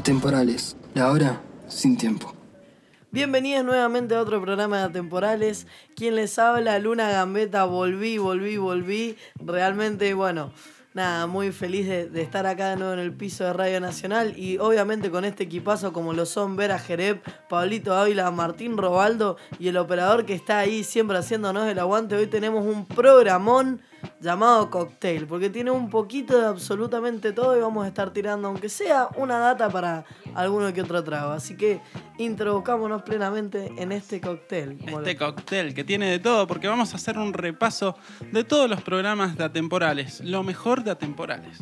Atemporales, la hora sin tiempo. Bienvenidos nuevamente a otro programa de Atemporales. Quien les habla, Luna Gambeta, volví, volví, volví. Realmente, bueno, nada, muy feliz de, de estar acá de nuevo en el piso de Radio Nacional y obviamente con este equipazo como lo son Vera Jereb, Pablito Ávila, Martín Robaldo y el operador que está ahí siempre haciéndonos el aguante. Hoy tenemos un programón llamado Cocktail, porque tiene un poquito de absolutamente todo y vamos a estar tirando, aunque sea una data para alguno que otro trago. Así que introduzcámonos plenamente en este cóctel. Este cóctel que tiene de todo, porque vamos a hacer un repaso de todos los programas de atemporales, lo mejor de atemporales.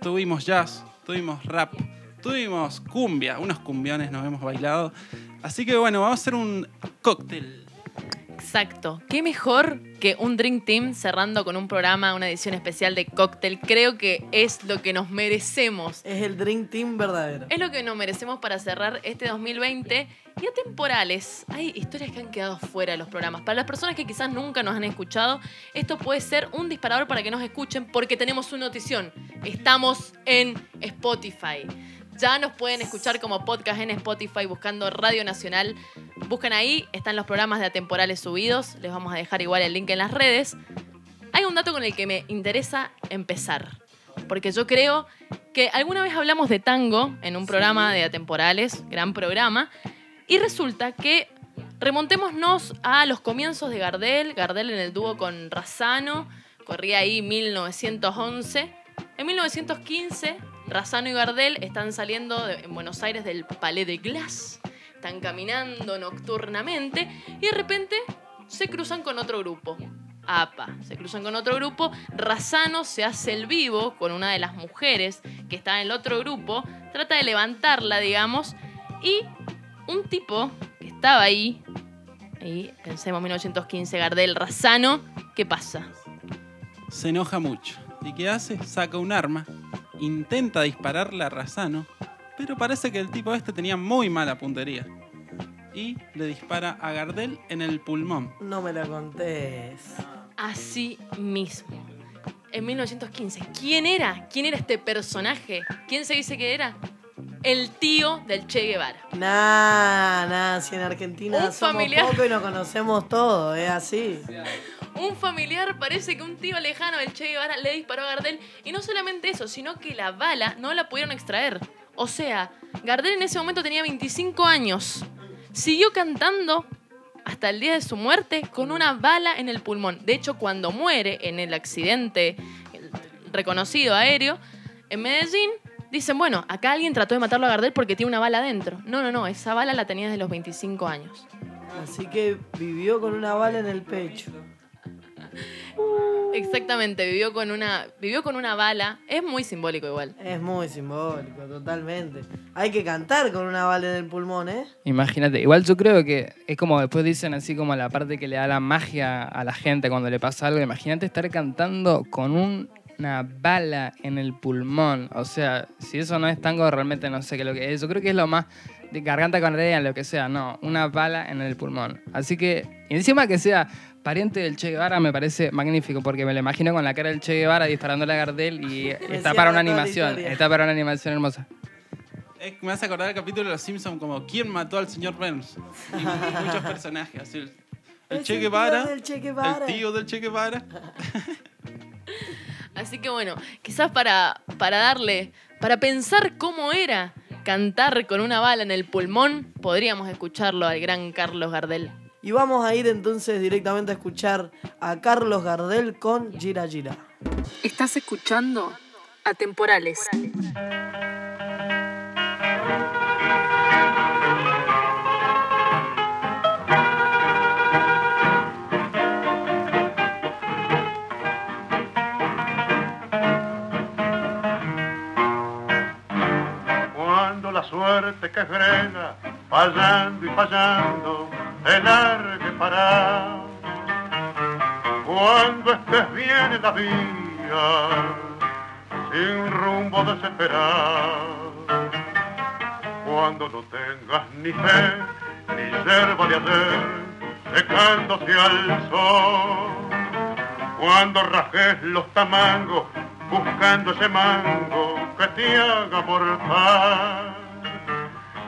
Tuvimos jazz, tuvimos rap, tuvimos cumbia, unos cumbiones nos hemos bailado. Así que bueno, vamos a hacer un cóctel. Exacto. ¿Qué mejor que un Drink Team cerrando con un programa, una edición especial de cóctel? Creo que es lo que nos merecemos. Es el Dream Team verdadero. Es lo que nos merecemos para cerrar este 2020 y a temporales. Hay historias que han quedado fuera de los programas. Para las personas que quizás nunca nos han escuchado, esto puede ser un disparador para que nos escuchen porque tenemos una notición. Estamos en Spotify. Ya nos pueden escuchar como podcast en Spotify buscando Radio Nacional. Buscan ahí, están los programas de atemporales subidos. Les vamos a dejar igual el link en las redes. Hay un dato con el que me interesa empezar. Porque yo creo que alguna vez hablamos de tango en un programa de atemporales, gran programa, y resulta que remontémonos a los comienzos de Gardel, Gardel en el dúo con Razano, corría ahí 1911. En 1915, Razano y Gardel están saliendo en Buenos Aires del Palais de Glace, están caminando nocturnamente y de repente se cruzan con otro grupo. APA, se cruzan con otro grupo, Razano se hace el vivo con una de las mujeres que está en el otro grupo, trata de levantarla, digamos, y un tipo que estaba ahí, ahí pensemos 1915, Gardel, Razano, ¿qué pasa? Se enoja mucho. ¿Y qué hace? Saca un arma, intenta dispararle a Razano, pero parece que el tipo este tenía muy mala puntería. Y le dispara a Gardel en el pulmón. No me la contés. Así mismo. En 1915, ¿quién era? ¿Quién era este personaje? ¿Quién se dice que era? El tío del Che Guevara. Nah, nah, si en Argentina Un somos familiar. poco y nos conocemos todo, es así. Un familiar parece que un tío lejano del Che Guevara le disparó a Gardel. Y no solamente eso, sino que la bala no la pudieron extraer. O sea, Gardel en ese momento tenía 25 años. Siguió cantando hasta el día de su muerte con una bala en el pulmón. De hecho, cuando muere en el accidente reconocido aéreo en Medellín, dicen, bueno, acá alguien trató de matarlo a Gardel porque tiene una bala adentro. No, no, no, esa bala la tenía desde los 25 años. Así que vivió con una bala en el pecho. Exactamente, vivió con una, vivió con una bala. Es muy simbólico igual. Es muy simbólico, totalmente. Hay que cantar con una bala en el pulmón, ¿eh? Imagínate, igual yo creo que es como después dicen así como la parte que le da la magia a la gente cuando le pasa algo. Imagínate estar cantando con un- una bala en el pulmón. O sea, si eso no es tango, realmente no sé qué es lo que es. Yo creo que es lo más de garganta con arena, lo que sea. No, una bala en el pulmón. Así que, y encima que sea pariente del Che Guevara, me parece magnífico porque me lo imagino con la cara del Che Guevara disparándole a Gardel y está para una animación. Está para una animación hermosa. Es me hace acordar el capítulo de Los Simpsons como ¿Quién mató al señor Burns? Y mu- muchos personajes, así. El, Che Guevara, del Che Guevara. el tío del Che Guevara. Así que bueno, quizás para, para darle, para pensar cómo era cantar con una bala en el pulmón, podríamos escucharlo al gran Carlos Gardel. Y vamos a ir entonces directamente a escuchar a Carlos Gardel con Gira Gira. Estás escuchando Atemporales. Cuando la suerte que frena, fallando y fallando, te largue para. Cuando estés bien en la vía, sin rumbo desesperado. Cuando no tengas ni fe, ni yerba de hacer, secándose al sol. Cuando rajes los tamangos, buscando ese mango que te haga mortal.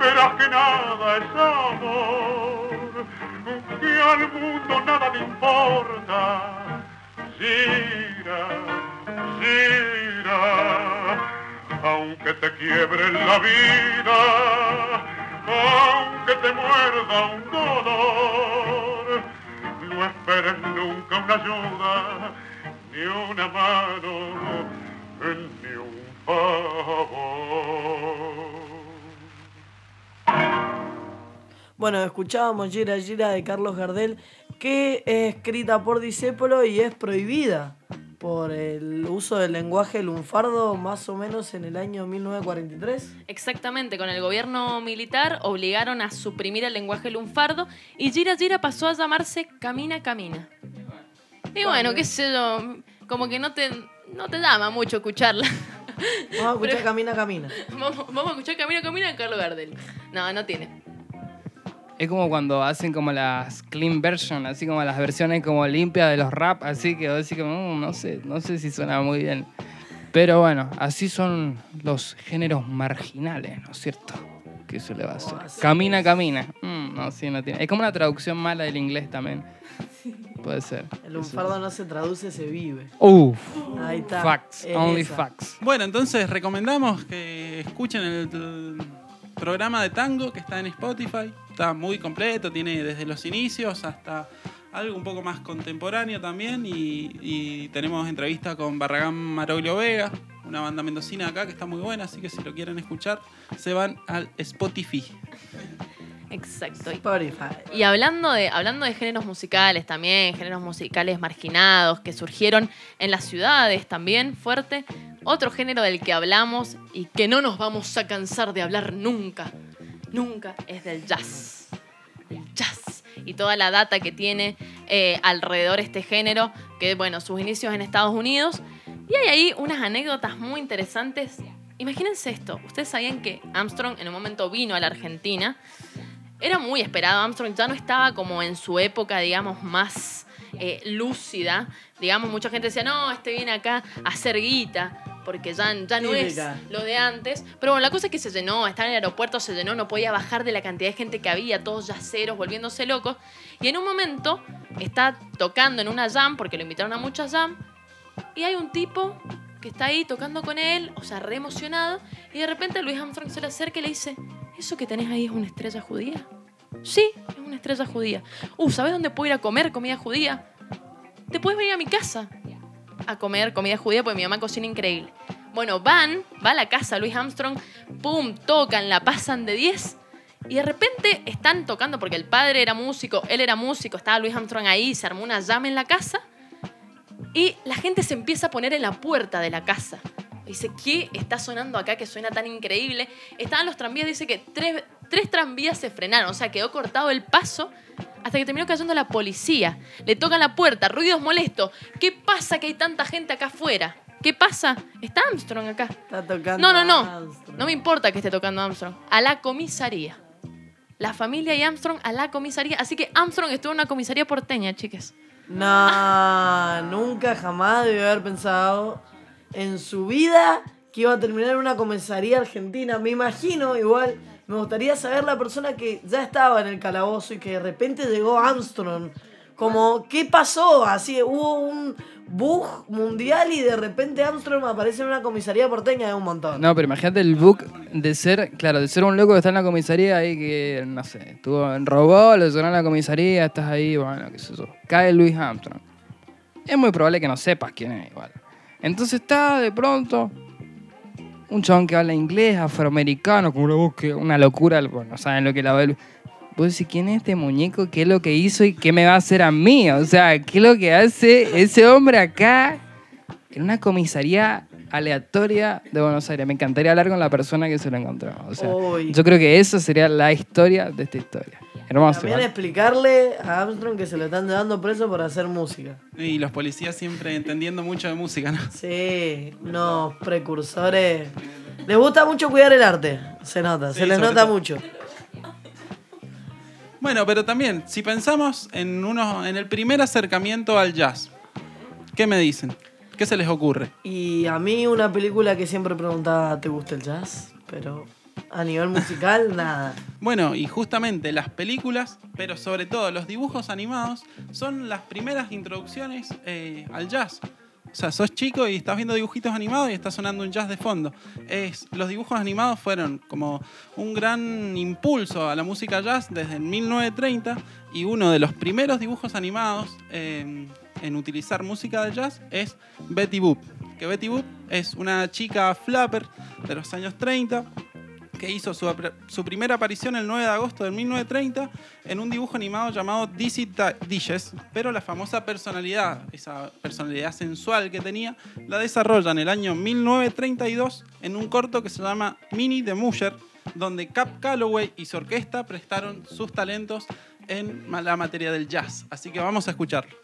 verás que nada es amor, que al mundo nada le importa. Gira, gira, aunque te quiebre la vida, aunque te muerda un dolor, no esperes nunca una ayuda, ni una mano, ni un favor. Bueno, escuchábamos Gira Gira de Carlos Gardel, que es escrita por Disépolo y es prohibida por el uso del lenguaje lunfardo más o menos en el año 1943. Exactamente, con el gobierno militar obligaron a suprimir el lenguaje lunfardo y Gira Gira pasó a llamarse Camina Camina. Y bueno, qué sé yo, como que no te, no te llama mucho escucharla. Vamos a escuchar Pero- Camina Camina. Vamos, vamos a escuchar Camina Camina de Carlos Gardel. No, no tiene. Es como cuando hacen como las clean version, así como las versiones como limpias de los rap, así que así que mm, no sé, no sé si suena muy bien. Pero bueno, así son los géneros marginales, ¿no es cierto? ¿Qué se le va a hacer? Camina, camina. Mm, no, sí, no tiene. Es como una traducción mala del inglés también. Puede ser. El lunfardo no se traduce, se vive. Uf. Ahí está. Facts, Es only esa. facts. Bueno, entonces recomendamos que escuchen el programa de tango que está en Spotify. Está muy completo, tiene desde los inicios hasta algo un poco más contemporáneo también. Y, y tenemos entrevista con Barragán Maroglio Vega, una banda mendocina acá que está muy buena, así que si lo quieren escuchar, se van al Spotify. Exacto. Y- Spotify. Y hablando de, hablando de géneros musicales también, géneros musicales marginados que surgieron en las ciudades también fuerte, otro género del que hablamos y que no nos vamos a cansar de hablar nunca, nunca, es del jazz. El jazz y toda la data que tiene eh, alrededor este género, que bueno, sus inicios en Estados Unidos. Y hay ahí unas anécdotas muy interesantes. Imagínense esto, ustedes sabían que Armstrong en un momento vino a la Argentina era muy esperado. Armstrong ya no estaba como en su época, digamos, más eh, lúcida. Digamos, mucha gente decía, no, este viene acá a hacer guita, porque ya, ya no es lo de antes. Pero bueno, la cosa es que se llenó, estaba en el aeropuerto, se llenó, no podía bajar de la cantidad de gente que había, todos yaceros, volviéndose locos. Y en un momento está tocando en una jam, porque lo invitaron a muchas jam, y hay un tipo que está ahí tocando con él, o sea, re emocionado, y de repente Luis Armstrong se le acerca y le dice, ¿eso que tenés ahí es una estrella judía? Sí, es una estrella judía. Uh, ¿sabes dónde puedo ir a comer comida judía? Te puedes venir a mi casa a comer comida judía porque mi mamá cocina increíble. Bueno, van, va a la casa Luis Armstrong, pum, tocan, la pasan de 10 y de repente están tocando porque el padre era músico, él era músico, estaba Luis Armstrong ahí, se armó una llama en la casa y la gente se empieza a poner en la puerta de la casa. Dice, ¿qué está sonando acá que suena tan increíble? Estaban los tranvías, dice que tres, tres tranvías se frenaron, o sea, quedó cortado el paso hasta que terminó cayendo la policía. Le tocan la puerta, ruidos molestos. ¿Qué pasa que hay tanta gente acá afuera? ¿Qué pasa? Está Armstrong acá. Está tocando. No, no, no. Armstrong. No me importa que esté tocando Armstrong. A la comisaría. La familia y Armstrong a la comisaría. Así que Armstrong estuvo en una comisaría porteña, chiques. No, nunca jamás debió haber pensado en su vida que iba a terminar en una comisaría argentina. Me imagino, igual, me gustaría saber la persona que ya estaba en el calabozo y que de repente llegó Armstrong. Como, ¿qué pasó? Así, hubo un bug mundial y de repente Armstrong aparece en una comisaría porteña de un montón. No, pero imagínate el book de ser, claro, de ser un loco que está en la comisaría ahí que, no sé, estuvo en robó, lo llevaron a la comisaría, estás ahí, bueno, qué sé yo. Cae Louis Armstrong. Es muy probable que no sepas quién es igual. Entonces está de pronto un chabón que habla inglés, afroamericano, con una voz que una locura, bueno, no saben lo que la ve. Vos decís, ¿quién es este muñeco? ¿Qué es lo que hizo y qué me va a hacer a mí? O sea, ¿qué es lo que hace ese hombre acá en una comisaría aleatoria de Buenos Aires? Me encantaría hablar con la persona que se lo encontró. O sea, yo creo que eso sería la historia de esta historia. Hermoso. También igual. explicarle a Armstrong que se lo están llevando preso por hacer música. Y los policías siempre entendiendo mucho de música, ¿no? Sí, unos precursores. Les gusta mucho cuidar el arte, se nota, Sí, se les nota todo. mucho. Bueno, pero también, si pensamos en, uno, en el primer acercamiento al jazz, ¿qué me dicen? ¿Qué se les ocurre? Y a mí una película que siempre preguntaba, ¿te gusta el jazz? Pero a nivel musical, nada. Bueno, y justamente las películas, pero sobre todo los dibujos animados, son las primeras introducciones eh, al jazz. O sea, sos chico y estás viendo dibujitos animados y está sonando un jazz de fondo. Es, los dibujos animados fueron como un gran impulso a la música jazz desde el 1930 y uno de los primeros dibujos animados eh, en utilizar música de jazz es Betty Boop. Que Betty Boop es una chica flapper de los años 30 que hizo su, su primera aparición el 9 de agosto de 1930 en un dibujo animado llamado Dizzy Dishes, pero la famosa personalidad, esa personalidad sensual que tenía, la desarrolla en el año 1932 en un corto que se llama Minnie the Musher, donde Cap Calloway y su orquesta prestaron sus talentos en la materia del jazz. Así que vamos a escucharlo.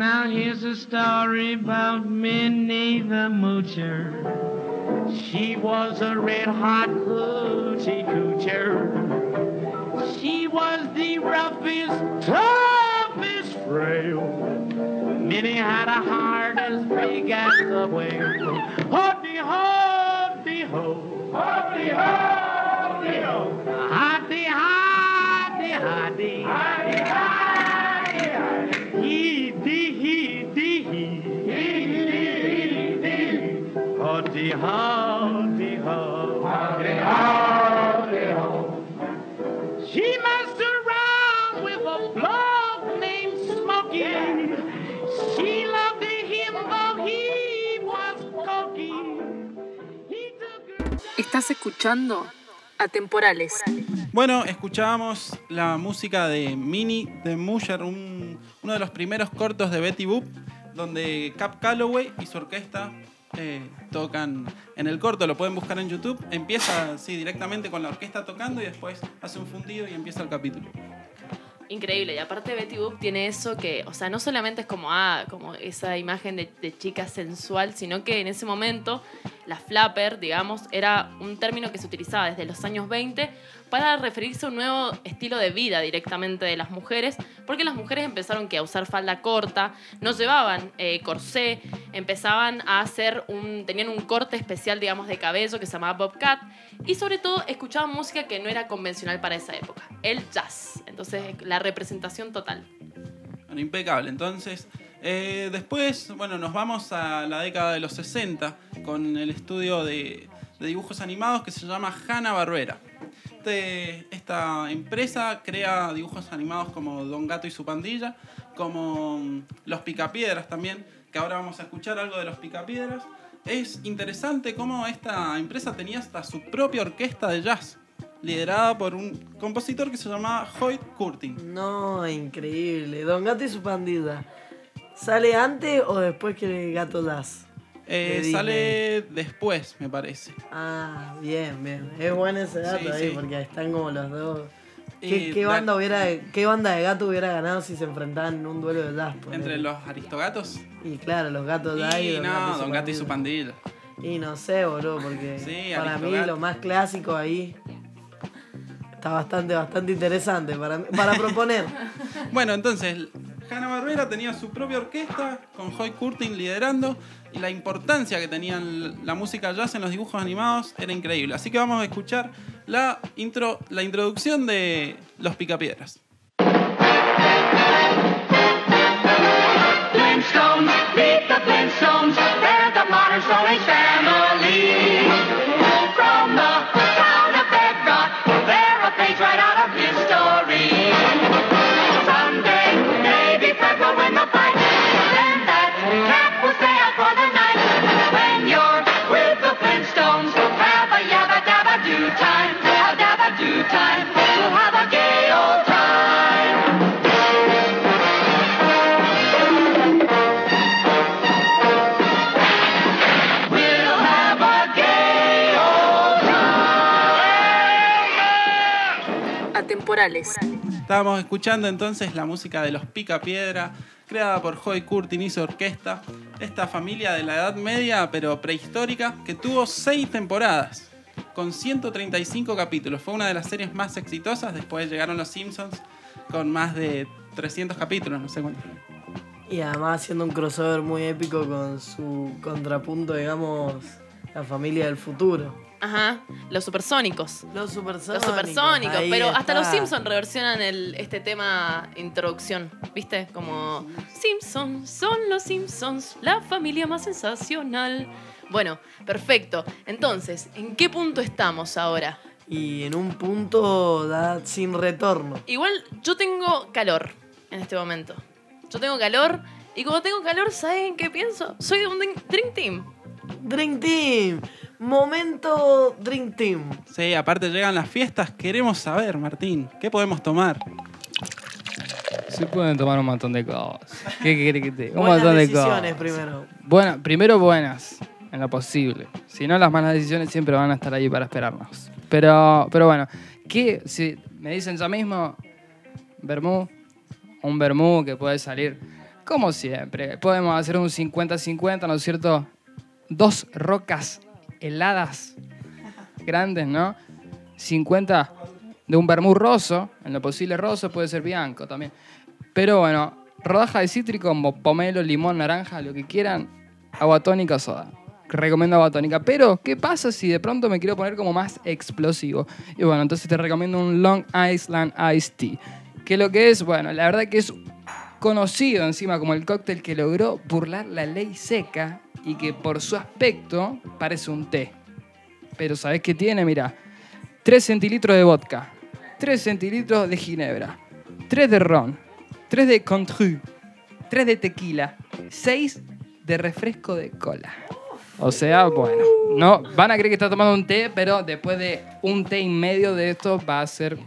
Now here's a story about Minnie the Moocher. She was a red hot hoochie coocher. She was the roughest, toughest frail. Minnie had a heart as big as a whale. Hoddy, ho. Hoddy, hoddy, Hoddy, ho. Hoddy, hoddy, ho. She messed around with a bloke named Smokey. She loved him though he was cocky. He took her Estás escuchando Atemporales. Bueno, escuchábamos la música de Minnie the Musher, un- uno de los primeros cortos de Betty Boop, donde Cap Calloway y su orquesta eh, tocan en el corto, lo pueden buscar en YouTube. Empieza así directamente con la orquesta tocando y después hace un fundido y empieza el capítulo. Increíble, y aparte Betty Boop tiene eso que, o sea, no solamente es como, ah, como esa imagen de, de chica sensual, sino que en ese momento la flapper, digamos, era un término que se utilizaba desde los años 20 para referirse a un nuevo estilo de vida directamente de las mujeres, porque las mujeres empezaron a usar falda corta, no llevaban eh, corsé, empezaban a hacer un, tenían un corte especial, digamos, de cabello que se llamaba bobcat, y sobre todo escuchaban música que no era convencional para esa época, el jazz. Entonces, la representación total. Bueno, impecable. Entonces, eh, después, bueno, nos vamos a la década de los 60 con el estudio de, de dibujos animados que se llama Hanna Barbera. Esta empresa crea dibujos animados como Don Gato y su pandilla, como mm, Los Picapiedras también, que ahora vamos a escuchar algo de Los Picapiedras. Es interesante cómo esta empresa tenía hasta su propia orquesta de jazz. liderada por un compositor que se llamaba Hoyt Curtin. No, increíble. Don Gato y su pandilla. ¿Sale antes o después que Gato Das? Eh, De sale después, me parece. Ah, bien, bien. Es bueno ese dato Sí, ahí sí. porque están como los dos. Y ¿Qué, qué banda hubiera, ¿Qué banda de gato hubiera ganado si se enfrentaban en un duelo de jazz? ponele? Entre los aristogatos. Y claro, los gatos de ahí. Y Don no, Don Gato y su pandilla. Y no sé, boludo, porque Sí, para mí lo más clásico ahí está bastante, bastante interesante para, para proponer. Bueno, entonces, Hanna Barbera tenía su propia orquesta, con Hoy Curtin liderando, y la importancia que tenía la música jazz en los dibujos animados era increíble. Así que vamos a escuchar la, intro, la introducción de Los Picapiedras. Time. Atemporales. Estábamos escuchando entonces la música de Los Picapiedra, creada por Hoy Curtin y su orquesta. Esta familia de la Edad Media, pero prehistórica, que tuvo seis temporadas, con 135 capítulos. Fue una de las series más exitosas. Después llegaron Los Simpsons, con más de 300 capítulos, no sé cuántos. Y además haciendo un crossover muy épico con su contrapunto, digamos, la familia del futuro. Ajá, los supersónicos. Los supersónicos. Los supersónicos, ahí pero hasta está. los Simpsons reversionan el, este tema introducción, ¿viste? Como Simpsons, son los Simpsons, la familia más sensacional. Bueno, perfecto. Entonces, ¿en qué punto estamos ahora? Y en un punto da sin retorno. Igual yo tengo calor en este momento. Yo tengo calor y como tengo calor, ¿saben qué pienso? Soy de un Dream Team. Dream Team. Momento Dream Team. Sí, aparte llegan las fiestas. Queremos saber, Martín, ¿qué podemos tomar? Se pueden tomar un montón de cosas. ¿Qué querés que te diga? Un Buenas montón de decisiones cosas. primero. Bueno, primero buenas, en lo posible. Si no, las malas decisiones siempre van a estar ahí para esperarnos. Pero, pero bueno, ¿qué? Si me dicen ya mismo, vermú, un vermú que puede salir, como siempre. Podemos hacer un 50-50, ¿no es cierto? Dos rocas heladas, grandes, ¿no? 50 de un vermú roso, en lo posible roso, puede ser bianco también. Pero bueno, rodaja de cítrico, pomelo, limón, naranja, lo que quieran, agua tónica o soda. Recomiendo agua tónica. Pero, ¿qué pasa si de pronto me quiero poner como más explosivo? Y bueno, entonces te recomiendo un Long Island Iced Tea. Que lo que es, bueno, la verdad que es conocido encima como el cóctel que logró burlar la ley seca y que por su aspecto parece un té. Pero ¿sabes qué tiene? Mira, 3 centilitros de vodka, 3 centilitros de ginebra, 3 de ron, 3 de contru, 3 de tequila, 6 de refresco de cola. O sea, bueno, no van a creer que está tomando un té, pero después de un té y medio de esto va a ser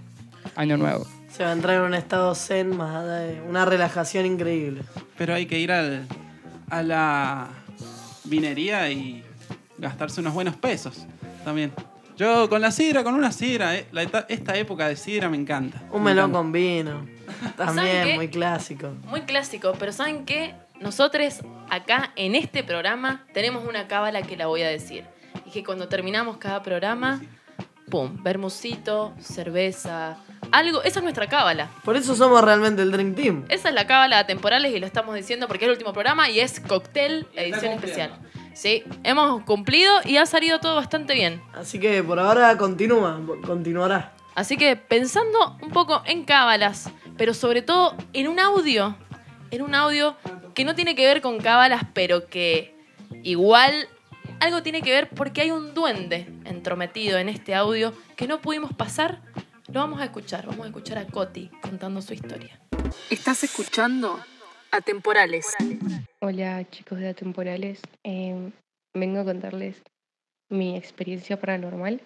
año nuevo. Se va a entrar en un estado zen, más allá de una relajación increíble. Pero hay que ir al- a la vinería y gastarse unos buenos pesos también. Yo con la sidra, con una sidra, eh, la eta- esta época de sidra me encanta. Un Me melón encanta. con vino. ¿Saben También, qué? muy clásico. Muy clásico, pero ¿saben qué? Nosotros acá en este programa tenemos una cábala que la voy a decir. Y que cuando terminamos cada programa, pum, bermucito, cerveza, algo. Esa es nuestra cábala. Por eso somos realmente el Dream Team. Esa es la cábala de temporales y lo estamos diciendo porque es el último programa y es cóctel, edición especial. Sí, hemos cumplido y ha salido todo bastante bien. Así que por ahora continúa, continuará. Así que pensando un poco en cábalas, pero sobre todo en un audio, en un audio que no tiene que ver con cábalas, pero que igual algo tiene que ver porque hay un duende entrometido en este audio que no pudimos pasar. Lo vamos a escuchar, vamos a escuchar a Coti contando su historia. Estás escuchando Atemporales. Hola chicos de Atemporales, Em, vengo a contarles mi experiencia paranormal.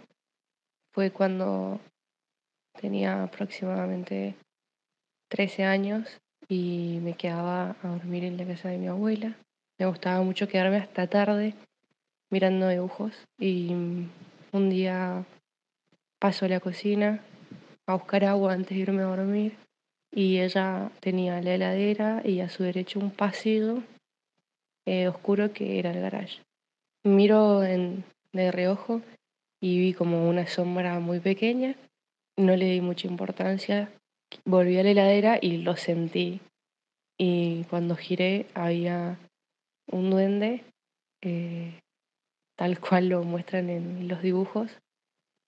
Fue cuando tenía aproximadamente 13 años y me quedaba a dormir en la casa de mi abuela. Me gustaba mucho quedarme hasta tarde mirando dibujos y un día paso a la cocina a buscar agua antes de irme a dormir y ella tenía la heladera y a su derecho un pasillo eh, oscuro que era el garage. Miro en- de reojo y vi como una sombra muy pequeña. No le di mucha importancia. Volví a la heladera y lo sentí. Y cuando giré había un duende, eh, tal cual lo muestran en los dibujos,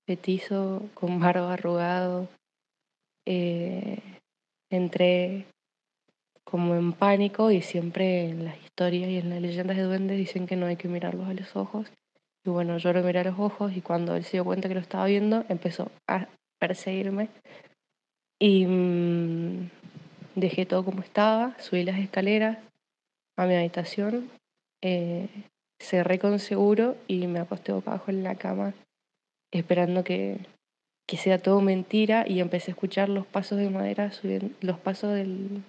petizo, con barba arrugado. Eh, entré como en pánico y siempre en las historias y en las leyendas de duendes dicen que no hay que mirarlos a los ojos. Y bueno, yo lo miré a los ojos y cuando él se dio cuenta que lo estaba viendo, empezó a perseguirme. Y mm, dejé todo como estaba, subí las escaleras a mi habitación, eh, cerré con seguro y me acosté boca abajo en la cama esperando que, que sea todo mentira y empecé a escuchar los pasos de madera, subiendo, los pasos del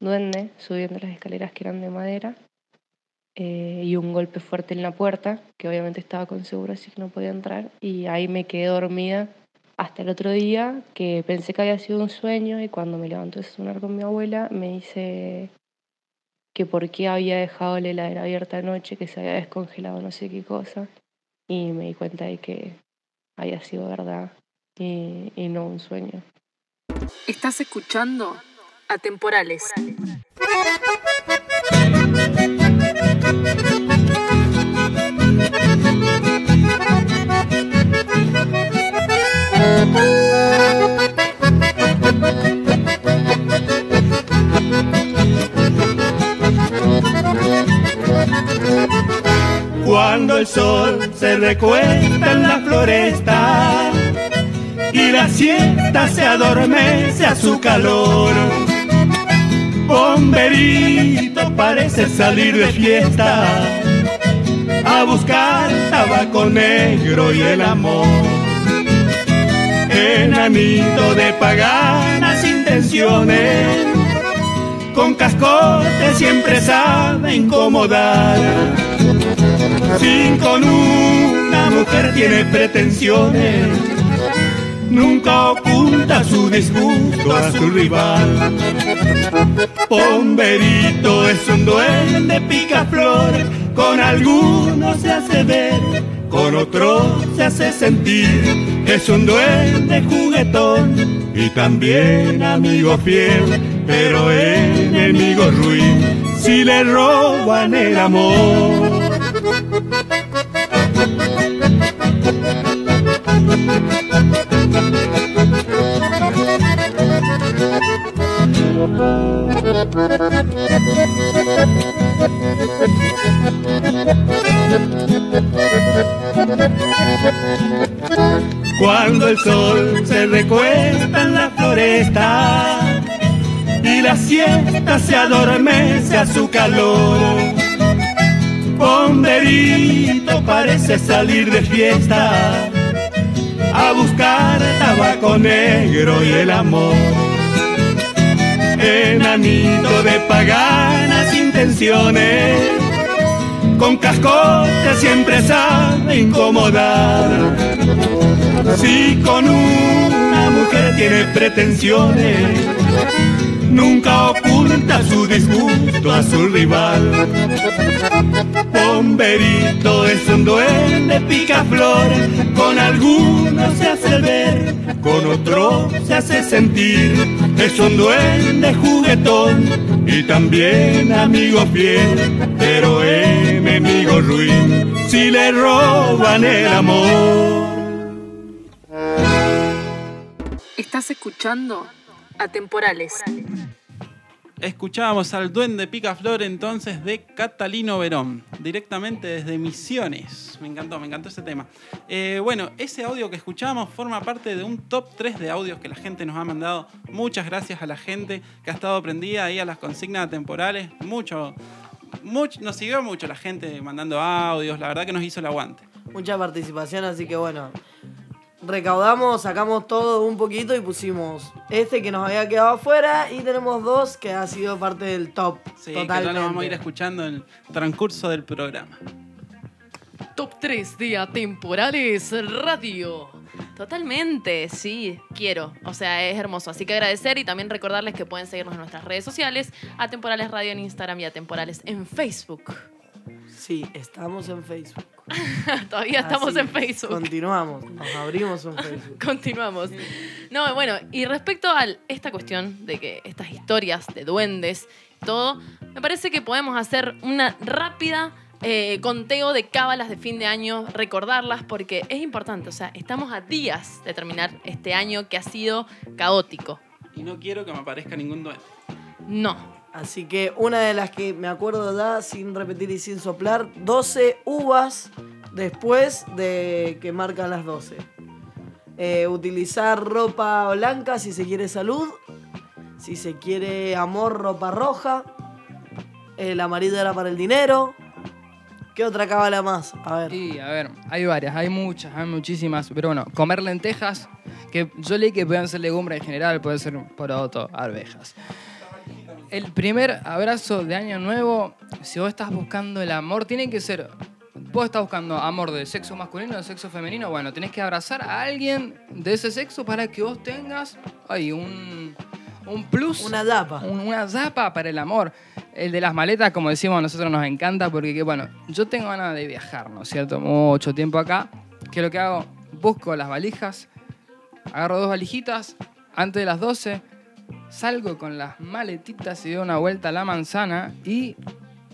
duende subiendo las escaleras que eran de madera eh, y un golpe fuerte en la puerta, que obviamente estaba con seguro así que no podía entrar y ahí me quedé dormida hasta el otro día que pensé que había sido un sueño y cuando me levanté a sonar con mi abuela me dice que por qué había dejado la heladera abierta anoche, que se había descongelado no sé qué cosa y me di cuenta de que había sido verdad y, y no un sueño. Estás escuchando Atemporales. Cuando el sol se recuesta en la floresta y la siesta se adormece a su calor. Bomberito parece salir de fiesta a buscar tabaco negro y el amor. Enanito de paganas intenciones, con cascote siempre sabe incomodar. Si con una mujer tiene pretensiones, nunca oculta su disgusto a su rival. Pomberito es un duende picaflor, con algunos se hace ver, con otros se hace sentir. Es un duende juguetón y también amigo fiel, pero enemigo ruin si le roban el amor. Cuando el sol se recuesta en la floresta y la siesta se adormece a su calor. Pomberito parece salir de fiesta a buscar tabaco negro y el amor. Enanito de paganas intenciones, con cascote siempre sabe incomodar. Si con una mujer tiene pretensiones, nunca oculta su disgusto a su rival. Pomberito es un duende picaflor, con algunos se hace ver, con otros se hace sentir. Es un duende juguetón y también amigo fiel, pero enemigo ruin si le roban el amor. Estás escuchando Atemporales. Escuchábamos al duende picaflor entonces de Catalino Verón, directamente desde Misiones. Me encantó, me encantó ese tema. Eh, bueno, ese audio que escuchamos forma parte de un top 3 de audios que la gente nos ha mandado. Muchas gracias a la gente que ha estado prendida ahí a las consignas temporales. Mucho, mucho, nos siguió mucho la gente mandando audios, la verdad que nos hizo el aguante. Mucha participación, así que bueno. Recaudamos, sacamos todo un poquito y pusimos este que nos había quedado afuera y tenemos dos que ha sido parte del top. Sí, que ya totalmente. lo vamos a ir escuchando en el transcurso del programa. Top 3 de Atemporales Radio. Totalmente, sí, quiero. O sea, es hermoso. Así que agradecer y también recordarles que pueden seguirnos en nuestras redes sociales, Atemporales Radio en Instagram y Atemporales en Facebook. Sí, estamos en Facebook. Todavía estamos Así en. Facebook. Continuamos, nos abrimos en Facebook. Continuamos. No, bueno, y respecto a esta cuestión de que estas historias de duendes, todo, me parece que podemos hacer una rápida eh, conteo de cábalas de fin de año, recordarlas, porque es importante. O sea, estamos a días de terminar este año que ha sido caótico. Y no quiero que me aparezca ningún duende. No. Así que una de las que me acuerdo ya, sin repetir y sin soplar, 12 uvas después de que marcan las 12. Eh, utilizar ropa blanca si se quiere salud, si se quiere amor, ropa roja. El amarillo era para el dinero. ¿Qué otra cábala más? A ver. Y a ver, hay varias, hay muchas, hay muchísimas. Pero bueno, comer lentejas, que yo leí que pueden ser legumbres en general, puede ser poroto, arvejas. El primer abrazo de año nuevo, si vos estás buscando el amor, tiene que ser. Vos estás buscando amor de sexo masculino o de sexo femenino, bueno, tenés que abrazar a alguien de ese sexo para que vos tengas ay, un, un plus. Una dapa. un- una zapa para el amor. El de las maletas, como decimos, a nosotros nos encanta porque, que, bueno, yo tengo ganas de viajar, ¿no es cierto? Mucho tiempo acá. ¿Qué es lo que hago? Busco las valijas, agarro dos valijitas antes de las 12, salgo con las maletitas y doy una vuelta a la manzana y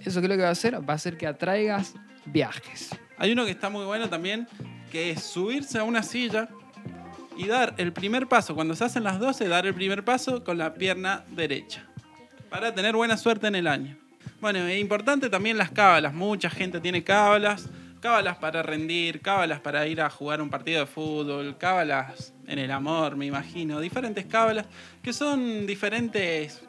eso lo que va a hacer va a hacer que atraigas viajes. Hay uno que está muy bueno también, que es subirse a una silla y dar el primer paso. Cuando se hacen las 12, dar el primer paso con la pierna derecha. Para tener buena suerte en el año. Bueno, es importante también las cábalas. Mucha gente tiene cábalas. Cábalas para rendir, cábalas para ir a jugar un partido de fútbol, cábalas en el amor, me imagino. Diferentes cábalas que son diferentes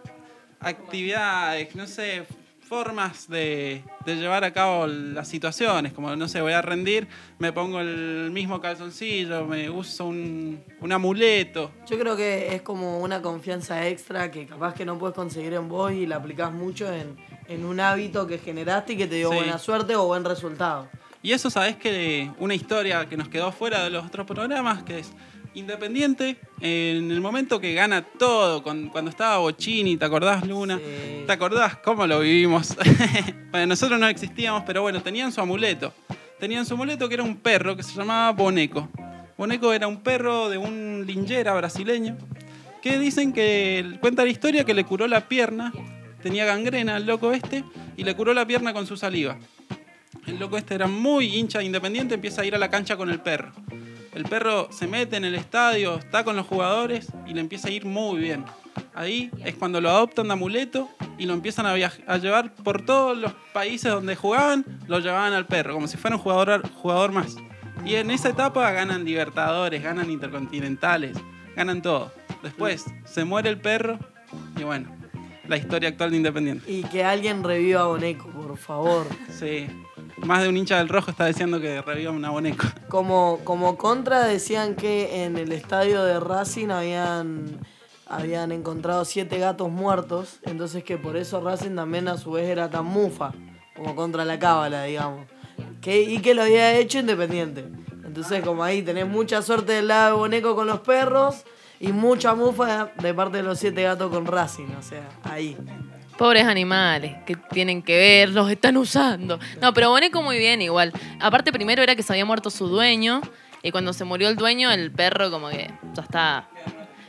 actividades, no sé, formas de, de llevar a cabo las situaciones. Como, no sé, voy a rendir, me pongo el mismo calzoncillo, me uso un, un amuleto. Yo creo que es como una confianza extra que capaz que no puedes conseguir en vos y la aplicás mucho en, en un hábito que generaste y que te dio Sí. buena suerte o buen resultado. Y eso, sabes que una historia que nos quedó fuera de los otros programas, que es Independiente, en el momento que gana todo, cuando estaba Bochini, ¿te acordás, Luna? Sí. ¿Te acordás cómo lo vivimos? bueno, nosotros no existíamos, pero bueno, tenían su amuleto. Tenían su amuleto que era un perro que se llamaba Boneco. Boneco era un perro de un linjera brasileño que dicen que cuenta la historia que le curó la pierna, tenía gangrena el loco este, y le curó la pierna con su saliva. El loco este era muy hincha de independiente, empieza a ir a la cancha con el perro. El perro se mete en el estadio, está con los jugadores y le empieza a ir muy bien. Ahí es cuando lo adoptan de amuleto y lo empiezan a, a llevar por todos los países donde jugaban, lo llevaban al perro, como si fuera un jugador, jugador más. Y en esa etapa ganan Libertadores, ganan Intercontinentales, ganan todo. Después se muere el perro y bueno, la historia actual de Independiente. Y que alguien reviva a Boneco, por favor. Sí, más de un hincha del rojo está diciendo que reviva un aboneco. Como, como contra decían que en el estadio de Racing habían, habían encontrado siete gatos muertos, entonces que por eso Racing también a su vez era tan mufa, como contra la cábala, digamos. Que, y que lo había hecho independiente. Entonces como ahí tenés mucha suerte del lado de Boneco con los perros y mucha mufa de parte de los siete gatos con Racing, o sea, ahí. Pobres animales que tienen que ver, los están usando. No, pero Boneco muy bien igual. Aparte primero era que se había muerto su dueño y cuando se murió el dueño el perro como que ya está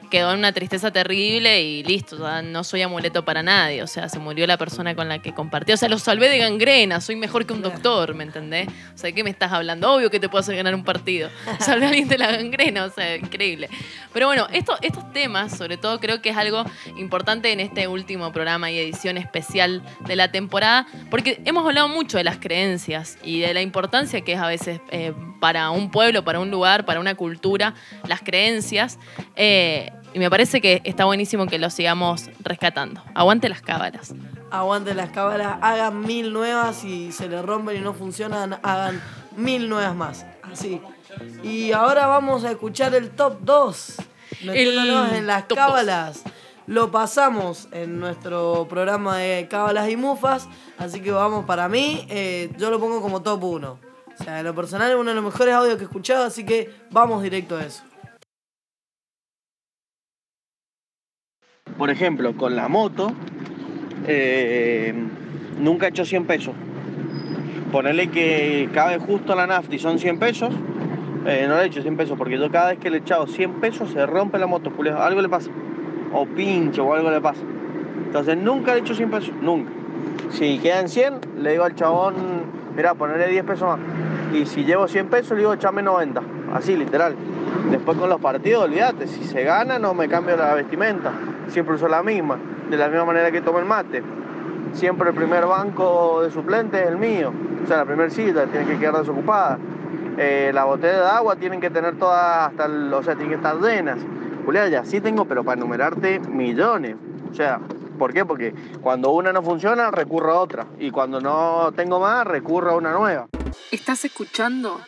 quedó en una tristeza terrible y listo, no soy amuleto para nadie, o sea, se murió la persona con la que compartí, o sea, lo salvé de gangrena, soy mejor que un doctor, ¿me entendés? O sea, ¿de qué me estás hablando? Obvio que te puedo hacer ganar un partido. Salvé a alguien de la gangrena, o sea, increíble. Pero bueno, esto, estos temas, sobre todo, creo que es algo importante en este último programa y edición especial de la temporada, porque hemos hablado mucho de las creencias y de la importancia que es a veces eh, para un pueblo, para un lugar, para una cultura, las creencias. eh, y me parece que está buenísimo que lo sigamos rescatando. Aguante las cábalas. Aguanten las cábalas, hagan mil nuevas y se le rompen y no funcionan, hagan mil nuevas más. Así. Y ahora vamos a escuchar el top 2. Metiéndonos en las cábalas. Lo pasamos en nuestro programa de cábalas y mufas. Así que vamos, para mí, eh, yo lo pongo como top 1. O sea, en lo personal es uno de los mejores audios que he escuchado, así que vamos directo a eso. Por ejemplo, con la moto, eh, nunca he hecho 100 pesos. Ponerle que cabe justo la nafta y son 100 pesos, eh, no le he hecho 100 pesos porque yo cada vez que le he echado 100 pesos se rompe la moto, Julio, algo le pasa. O pincho o algo le pasa. Entonces nunca le he hecho 100 pesos, nunca. Si quedan 100, le digo al chabón, mira, ponerle 10 pesos más. Y si llevo 100 pesos, le digo, echame 90. Así, literal. Después con los partidos, olvídate, si se gana no me cambio la vestimenta. Siempre uso la misma, de la misma manera que tomo el mate. Siempre el primer banco de suplente es el mío. O sea, la primera silla tiene que quedar desocupada. Eh, la botella de agua tienen que tener todas hasta o sea, tienen que estar llenas. Julián, ya sí tengo, pero para enumerarte millones. O sea, ¿por qué? Porque cuando una no funciona, recurro a otra. Y cuando no tengo más, recurro a una nueva. Estás escuchando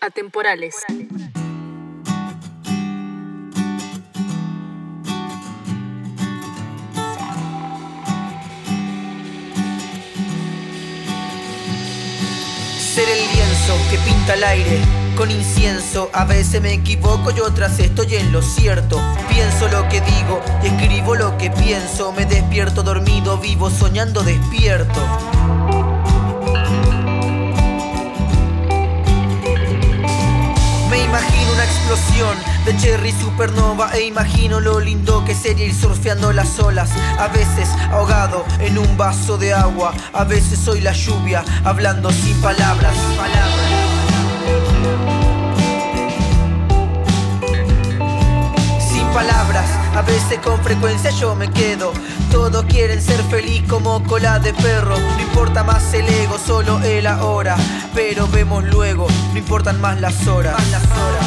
Atemporales. Ser el lienzo que pinta el aire con incienso. A veces me equivoco y otras estoy en lo cierto. Pienso lo que digo y escribo lo que pienso. Me despierto dormido, vivo soñando despierto. Imagino una explosión de cherry supernova e imagino lo lindo que sería ir surfeando las olas. A veces ahogado en un vaso de agua, a veces soy la lluvia hablando sin palabras. Sin palabras, a veces con frecuencia yo me quedo. Todos quieren ser feliz como cola de perro. No importa más el ego, solo el ahora. Pero vemos luego, no importan más las horas. Más las horas.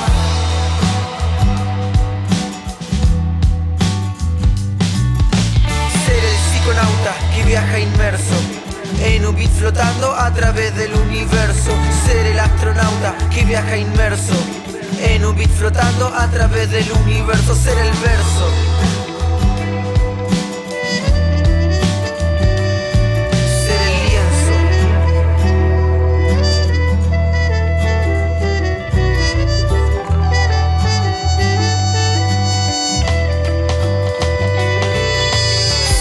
Ser el psiconauta que viaja inmerso en un beat flotando a través del universo. Ser el astronauta que viaja inmerso en un beat flotando a través del universo. Ser el verso. Ser el lienzo.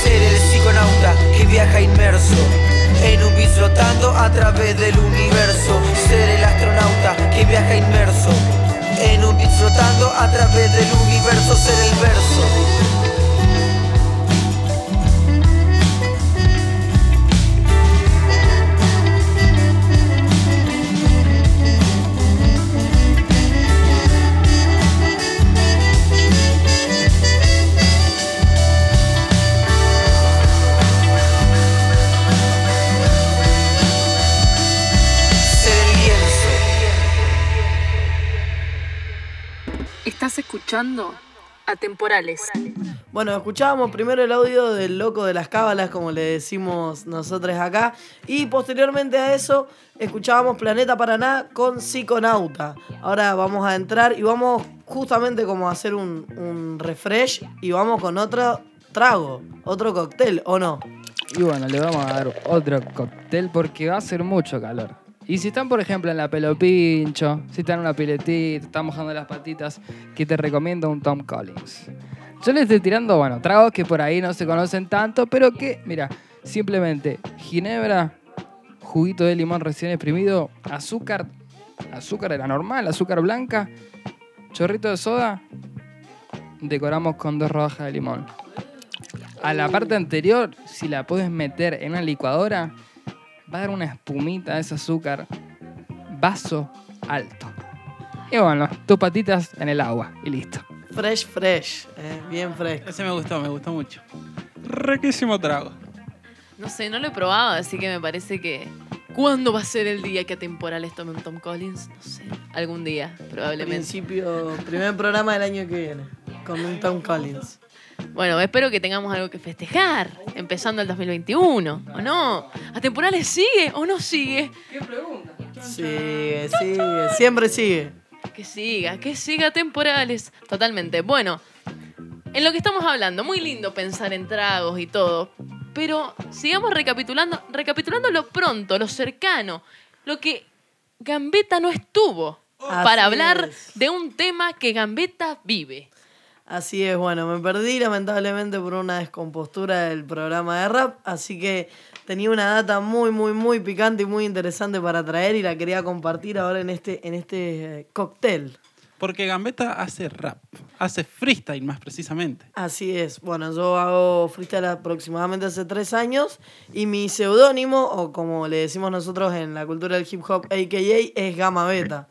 Ser el psiconauta que viaja inmerso en un beat flotando a través del universo. Ser el astronauta que viaja inmerso en un beat flotando a través del universo. Ser el verso. Escuchando Atemporales. Bueno, escuchábamos primero el audio del loco de las cábalas, como le decimos nosotros acá, y posteriormente a eso escuchábamos Planeta Paraná con Psiconauta. Ahora vamos a entrar y vamos justamente como a hacer un, un refresh y vamos con otro trago, otro cóctel, ¿o no? Y bueno, le vamos a dar otro cóctel porque va a hacer mucho calor. Y si están, por ejemplo, en la pelo pincho, si están en una piletita, están mojando las patitas, que te recomiendo un Tom Collins. Yo les estoy tirando, bueno, tragos que por ahí no se conocen tanto, pero que, mira, simplemente ginebra, juguito de limón recién exprimido, azúcar, azúcar de la normal, azúcar blanca, chorrito de soda, decoramos con dos rodajas de limón. A la parte anterior, si la puedes meter en una licuadora, va a dar una espumita de ese azúcar, vaso alto. Y bueno, tus patitas en el agua y listo. Fresh, fresh, eh, bien fresco. Ese me gustó, me gustó mucho. Riquísimo trago. No sé, no lo he probado, así que me parece que. ¿Cuándo va a ser el día que Atemporales tome un Tom Collins? No sé. Algún día, probablemente. Principio, primer programa del año que viene, con un Tom Collins. Bueno, espero que tengamos algo que festejar, empezando el 2021, ¿o no? ¿Atemporales sigue o no sigue? ¿Qué pregunta? Sigue, sigue, siempre sigue. Que siga, que siga temporales. Totalmente. Bueno, en lo que estamos hablando, muy lindo pensar en tragos y todo. Pero sigamos recapitulando, recapitulando lo pronto, lo cercano, lo que Gambetta no estuvo Así para hablar es. de un tema que Gambetta vive. Así es, bueno, me perdí lamentablemente por una descompostura del programa de rap, así que tenía una data muy, muy, muy picante y muy interesante para traer y la quería compartir ahora en este, en este eh, cóctel. Porque Gambetta hace rap, hace freestyle más precisamente. Así es, bueno, yo hago freestyle aproximadamente hace tres años y mi seudónimo, o como le decimos nosotros en la cultura del hip hop, AKA, es Gama Beta.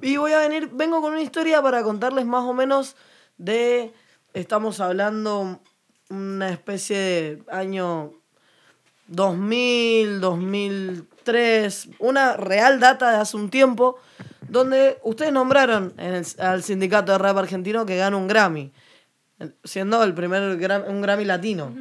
Y voy a venir, vengo con una historia para contarles más o menos de, estamos hablando una especie de año 2000, 2003, una real data de hace un tiempo, donde ustedes nombraron en el- al sindicato de rap argentino que gana un Grammy, siendo el primer gra- un Grammy latino,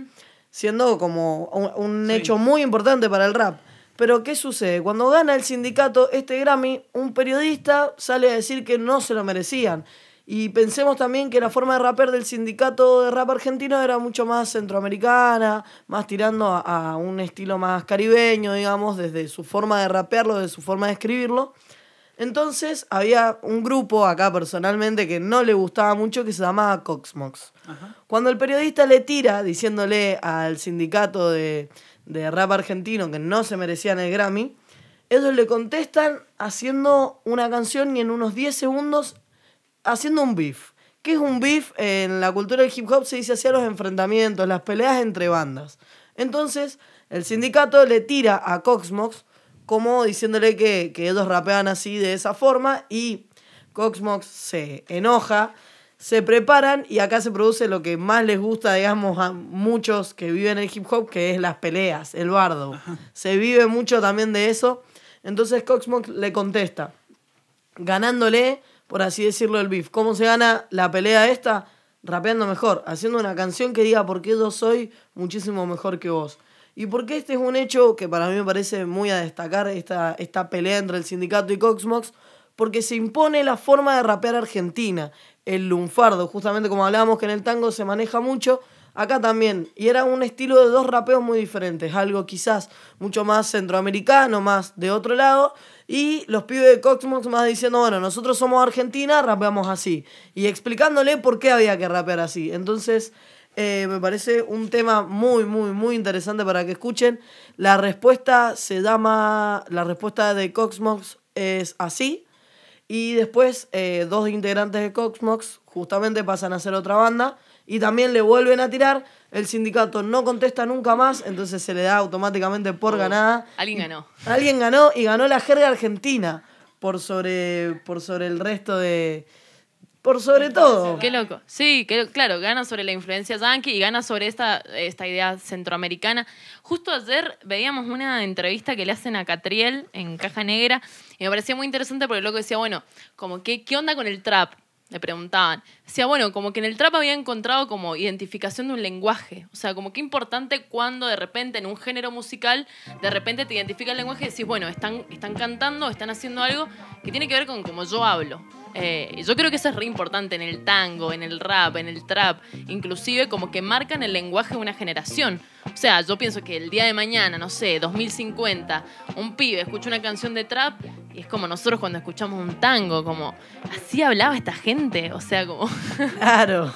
siendo como un, un hecho muy importante para el rap. Pero ¿qué sucede? Cuando gana el sindicato este Grammy, un periodista sale a decir que no se lo merecían. Y pensemos también que la forma de raper del sindicato de rap argentino era mucho más centroamericana, más tirando a, a un estilo más caribeño, digamos, desde su forma de rapearlo, desde su forma de escribirlo. Entonces había un grupo acá personalmente que no le gustaba mucho que se llamaba Coxmox. Cuando el periodista le tira diciéndole al sindicato de, de rap argentino que no se merecían el Grammy, ellos le contestan haciendo una canción y en unos 10 segundos haciendo un beef. ¿Qué es un beef? En la cultura del hip hop se dice hacia los enfrentamientos, las peleas entre bandas. Entonces, el sindicato le tira a Coxmox como diciéndole que, que ellos rapean así de esa forma y Coxmox se enoja, se preparan y acá se produce lo que más les gusta, digamos, a muchos que viven el hip hop, que es las peleas, el bardo. Se vive mucho también de eso. Entonces Coxmox le contesta, ganándole, por así decirlo, el beef. ¿Cómo se gana la pelea esta? Rapeando mejor, haciendo una canción que diga por qué yo soy muchísimo mejor que vos. Y porque este es un hecho que para mí me parece muy a destacar, esta, esta pelea entre el sindicato y Coxmox, porque se impone la forma de rapear argentina, el lunfardo, justamente como hablábamos que en el tango se maneja mucho, acá también. Y era un estilo de dos rapeos muy diferentes, algo quizás mucho más centroamericano, más de otro lado, y los pibes de Coxmox más diciendo, bueno, nosotros somos Argentina, rapeamos así. Y explicándole por qué había que rapear así. Entonces, eh, me parece un tema muy, muy, muy interesante para que escuchen. La respuesta se llama, la respuesta de Coxmox es así. Y después eh, dos integrantes de Coxmox justamente pasan a ser otra banda y también le vuelven a tirar. El sindicato no contesta nunca más, entonces se le da automáticamente por ganada. Alguien ganó. Alguien ganó y ganó la jerga argentina por sobre, por sobre el resto de... Por sobre todo. Qué loco. Sí, que, claro, gana sobre la influencia yankee y gana sobre esta, esta idea centroamericana. Justo ayer veíamos una entrevista que le hacen a Catriel en Caja Negra y me parecía muy interesante porque el loco decía, bueno, como que, ¿qué onda con el trap? Le preguntaban. Decía, bueno, como que en el trap había encontrado como identificación de un lenguaje. O sea, como qué importante cuando de repente en un género musical, de repente te identifica el lenguaje y decís, bueno, están, están cantando, están haciendo algo que tiene que ver con cómo yo hablo. Eh, yo creo que eso es re importante en el tango, en el rap, en el trap, inclusive como que marcan el lenguaje de una generación. O sea, yo pienso que el día de mañana, no sé, 2050, un pibe escucha una canción de trap y es como nosotros cuando escuchamos un tango, como así hablaba esta gente, o sea, como... Claro,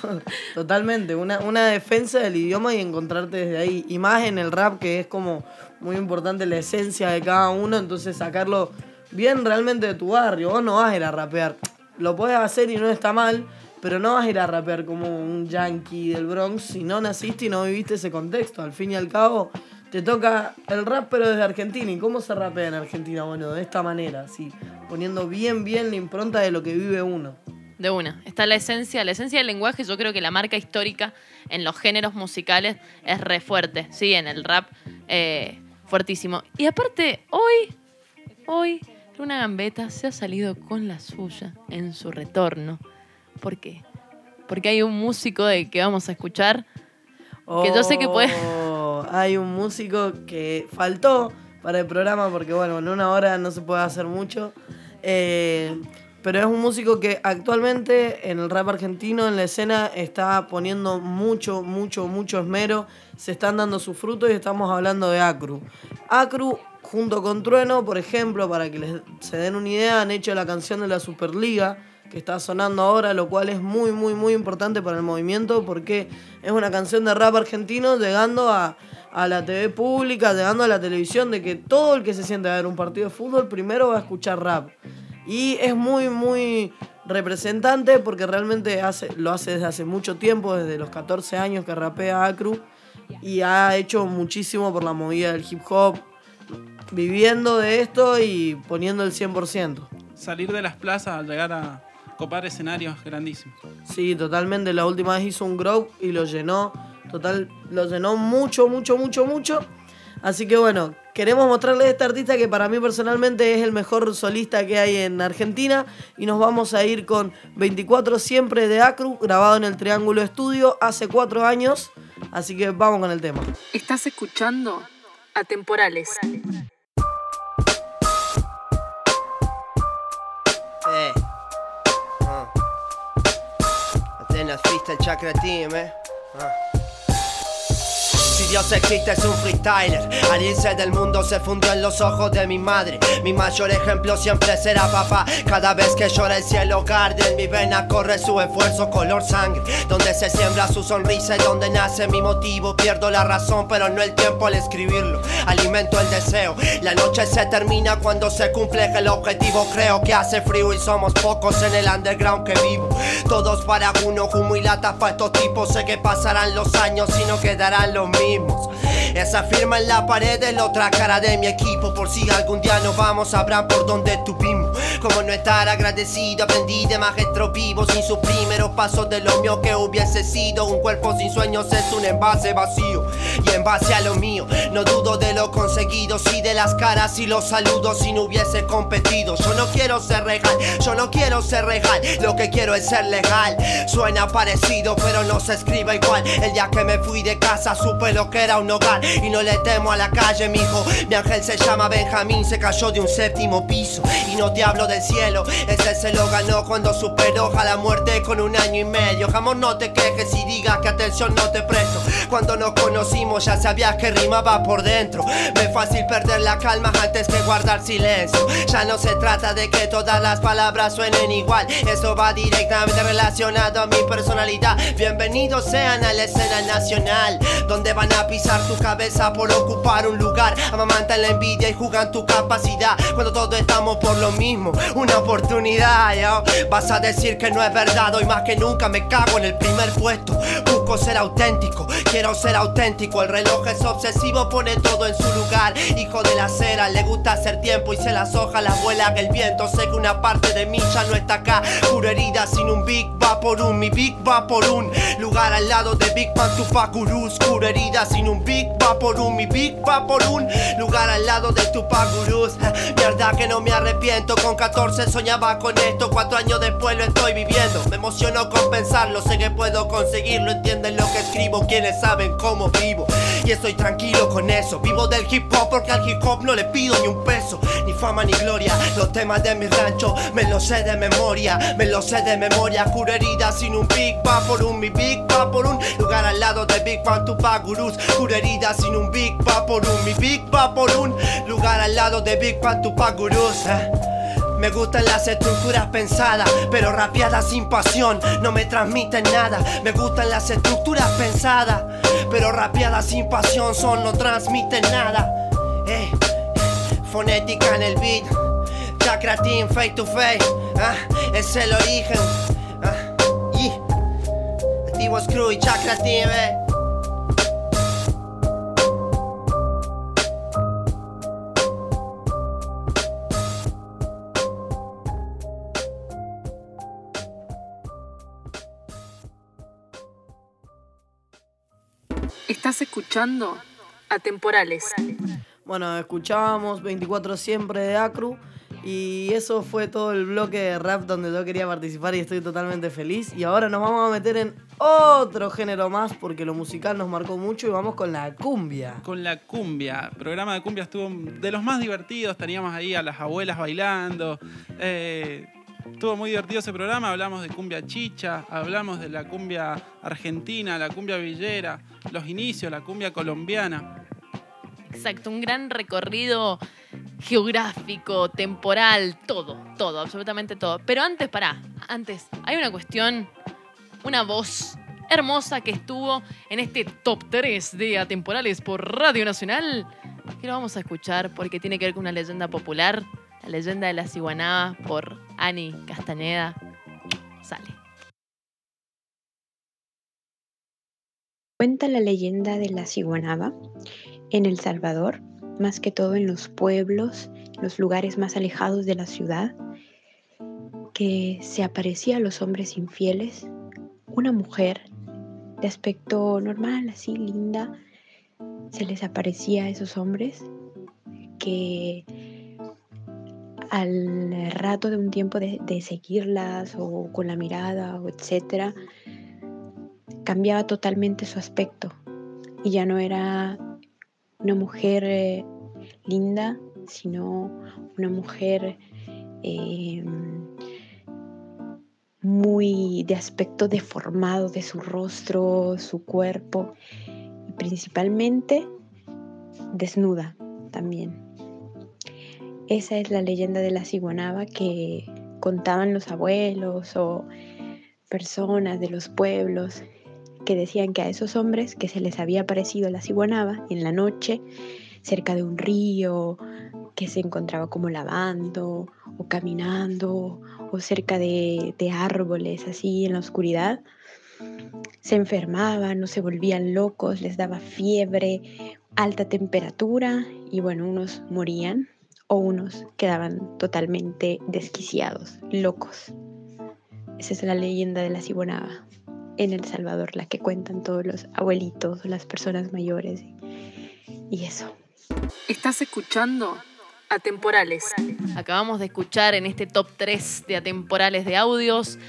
totalmente. Una, una defensa del idioma y encontrarte desde ahí. Y más en el rap, que es como muy importante la esencia de cada uno, entonces sacarlo bien realmente de tu barrio. Vos no vas a ir a rapear. Lo puedes hacer y no está mal, pero no vas a ir a rapear como un yankee del Bronx si no naciste y no viviste ese contexto. Al fin y al cabo, te toca el rap, pero desde Argentina. ¿Y cómo se rapea en Argentina? Bueno, de esta manera, así, poniendo bien, bien la impronta de lo que vive uno. De una. Está la esencia, la esencia del lenguaje, yo creo que la marca histórica en los géneros musicales es re fuerte, sí, en el rap eh, fuertísimo. Y aparte, hoy, hoy, Luna Gambetta se ha salido con la suya en su retorno. ¿Por qué? Porque hay un músico de que vamos a escuchar que yo sé que puede... Oh, Hay un músico que faltó para el programa porque, bueno, en una hora no se puede hacer mucho. Eh, pero es un músico que actualmente en el rap argentino, en la escena, está poniendo mucho, mucho, mucho esmero. Se están dando sus frutos y estamos hablando de Acru. Acru, junto con Trueno, por ejemplo, para que les se den una idea, han hecho la canción de la Superliga que está sonando ahora, lo cual es muy, muy, muy importante para el movimiento porque es una canción de rap argentino llegando a, a la TV pública, llegando a la televisión, de que todo el que se siente a ver un partido de fútbol primero va a escuchar rap. Y es muy, muy representante porque realmente hace, lo hace desde hace mucho tiempo, desde los 14 años que rapea Acru, y ha hecho muchísimo por la movida del hip hop, viviendo de esto y poniendo el 100%. Salir de las plazas al llegar a copar escenarios grandísimos. Sí, totalmente. La última vez hizo un grow y lo llenó. Total, lo llenó mucho, mucho, mucho, mucho. Así que bueno, queremos mostrarles a este artista que para mí personalmente es el mejor solista que hay en Argentina. Y nos vamos a ir con 24 siempre de Acru, grabado en el Triángulo Estudio hace cuatro años. Así que vamos con el tema. Estás escuchando Atemporales. Eh. Atenas Freestyle Chakra Team, eh. Ah. Dios existe es un freestyler. Al irse del mundo se fundió en los ojos de mi madre. Mi mayor ejemplo siempre será papá. Cada vez que llora el cielo garde En mi vena corre su esfuerzo color sangre. Donde se siembra su sonrisa y donde nace mi motivo Pierdo la razón pero no el tiempo al escribirlo. Alimento el deseo. La noche se termina cuando se cumple el objetivo. Creo que hace frío y somos pocos en el underground que vivo. Todos para uno, humo y lata para estos tipos. Sé que pasarán los años y no quedarán los mismos mismos. Esa firma en la pared es la otra cara de mi equipo. Por si algún día nos vamos sabrán por dónde estuvimos. Como no estar agradecido Aprendí de maestros vivos Sin sus primeros pasos de lo mío que hubiese sido Un cuerpo sin sueños es un envase vacío. Y en base a lo mío No dudo de lo conseguido Sí de las caras y los saludos Si no hubiese competido. Yo no quiero ser regal Yo no quiero ser regal. Lo que quiero es ser legal. Suena parecido pero no se escribe igual. El día que me fui de casa supe lo que era un hogar y no le temo a la calle, mijo. Mi ángel se llama Benjamín, se cayó de un séptimo piso y no te hablo del cielo. Ese se lo ganó cuando superó a la muerte con un año y medio. Jamás no te quejes y digas que atención no te presto. Cuando nos conocimos ya sabías que rimaba por dentro. Me es fácil perder la calma antes que guardar silencio. Ya no se trata de que todas las palabras suenen igual. Eso va directamente relacionado a mi personalidad. Bienvenidos sean a la escena nacional, donde van a pisar tu cabeza por ocupar un lugar. Amamantan la envidia y jugan tu capacidad. Cuando todos estamos por lo mismo, una oportunidad. Vas a decir que no es verdad, hoy más que nunca me cago en el primer puesto. Busco ser auténtico, quiero ser auténtico. El reloj es obsesivo, pone todo en su lugar. Hijo de la cera, le gusta hacer tiempo y se las hojas las vuela el viento. Sé que una parte de mí ya no está acá. Puro herida sin un big va por un, mi big va por un lugar al lado de Big Bang Tupac Guru. Oscuro herida sin un big va por un, mi big va por un lugar al lado de Tupac Gurús. Mierda que no me arrepiento, con 14 soñaba con esto, cuatro años después lo estoy viviendo. Me emociono compensarlo, sé que puedo conseguirlo, entienden lo que escribo, quienes saben cómo vivo. Y estoy tranquilo con eso, vivo del hip hop porque al hip hop no le pido ni un peso, ni fama ni gloria. Los temas de mi rancho me los sé de memoria, me los sé de memoria. Herida sin un big va por un, mi big va por un lugar al lado de Big Bang Tupac Gurús. Curo sin un big va mi big va lugar al lado de Big Bang Tupac Gurús. eh. Me gustan las estructuras pensadas, pero rapeadas sin pasión, no me transmiten nada. Me gustan las estructuras pensadas, pero rapeadas sin pasión, son no transmiten nada. Eh, fonética en el beat, chakra team face to face, ah, es el origen. Ah, y activo screw y chakra team, eh. Estás escuchando Atemporales. Bueno, escuchábamos 24 siempre de Acru Y eso fue todo el bloque de rap donde yo quería participar y estoy totalmente feliz. Y ahora nos vamos a meter en otro género más porque lo musical nos marcó mucho y vamos con la cumbia. Con la cumbia. El programa de cumbia estuvo de los más divertidos. Teníamos ahí a las abuelas bailando. Eh, estuvo muy divertido ese programa. Hablamos de cumbia chicha, hablamos de la cumbia argentina, la cumbia villera, los inicios, la cumbia colombiana. Exacto, un gran recorrido geográfico, temporal, todo, todo, absolutamente todo. Pero antes, pará, antes, hay una cuestión, una voz hermosa que estuvo en este top 3 de atemporales por Radio Nacional, que lo vamos a escuchar porque tiene que ver con una leyenda popular, la leyenda de la ciguanaba por Ani Castañeda. Cuenta la leyenda de la ciguanaba en El Salvador, más que todo en los pueblos, los lugares más alejados de la ciudad, que se aparecía a los hombres infieles, una mujer de aspecto normal, así linda, se les aparecía a esos hombres que al rato de un tiempo de, de seguirlas o con la mirada o etcétera, cambiaba totalmente su aspecto y ya no era una mujer eh, linda, sino una mujer eh, muy de aspecto deformado de su rostro, su cuerpo, y principalmente desnuda también. Esa es la leyenda de la ciguanaba que contaban los abuelos o personas de los pueblos que decían que a esos hombres que se les había aparecido la ciguanaba en la noche, cerca de un río, que se encontraba como lavando o caminando o cerca de, de árboles así en la oscuridad, se enfermaban o se volvían locos, les daba fiebre, alta temperatura y bueno, unos morían o unos quedaban totalmente desquiciados, locos. Esa es la leyenda de la cibonaba en El Salvador, la que cuentan todos los abuelitos o las personas mayores y eso. Estás escuchando Atemporales. Acabamos de escuchar en este top 3 de atemporales de audios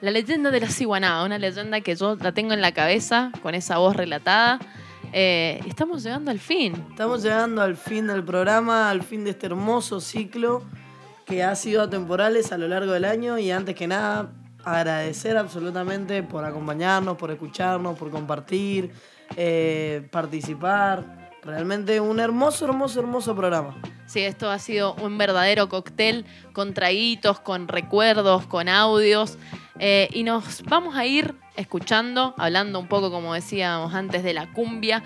la leyenda de la ciguanaba, una leyenda que yo la tengo en la cabeza con esa voz relatada. Eh, estamos llegando al fin. Estamos llegando al fin del programa, al fin de este hermoso ciclo que ha sido atemporales a lo largo del año y antes que nada agradecer absolutamente por acompañarnos, por escucharnos, por compartir, eh, participar. Realmente un hermoso, hermoso, hermoso programa. Sí, esto ha sido un verdadero cóctel con traguitos, con recuerdos, con audios. Eh, y nos vamos a ir escuchando, hablando un poco, como decíamos antes, de la cumbia,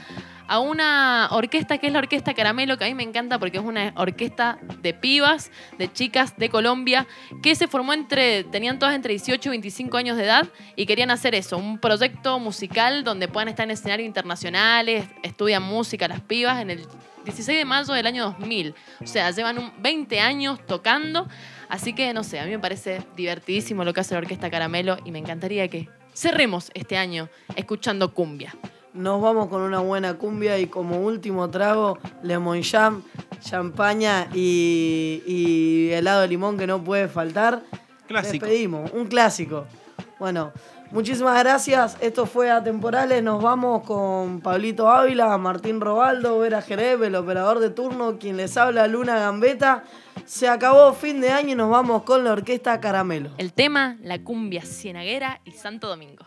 a una orquesta que es la Orquesta Caramelo, que a mí me encanta porque es una orquesta de pibas, de chicas de Colombia, que se formó entre, tenían todas entre 18 y 25 años de edad y querían hacer eso, un proyecto musical donde puedan estar en escenarios internacionales, estudian música las pibas en el 16 de mayo del año 2000. O sea, llevan un 20 años tocando. Así que, no sé, a mí me parece divertidísimo lo que hace la Orquesta Caramelo y me encantaría que cerremos este año escuchando cumbia. Nos vamos con una buena cumbia y como último trago, lemon jam, champaña y, y helado de limón que no puede faltar. Clásico. Despedimos, un clásico. Bueno, muchísimas gracias. Esto fue Atemporales. Nos vamos con Pablito Ávila, Martín Robaldo, Vera Jerez, el operador de turno, quien les habla, Luna Gambeta. Se acabó fin de año y nos vamos con la orquesta Caramelo. El tema, la cumbia cienaguera y Santo Domingo.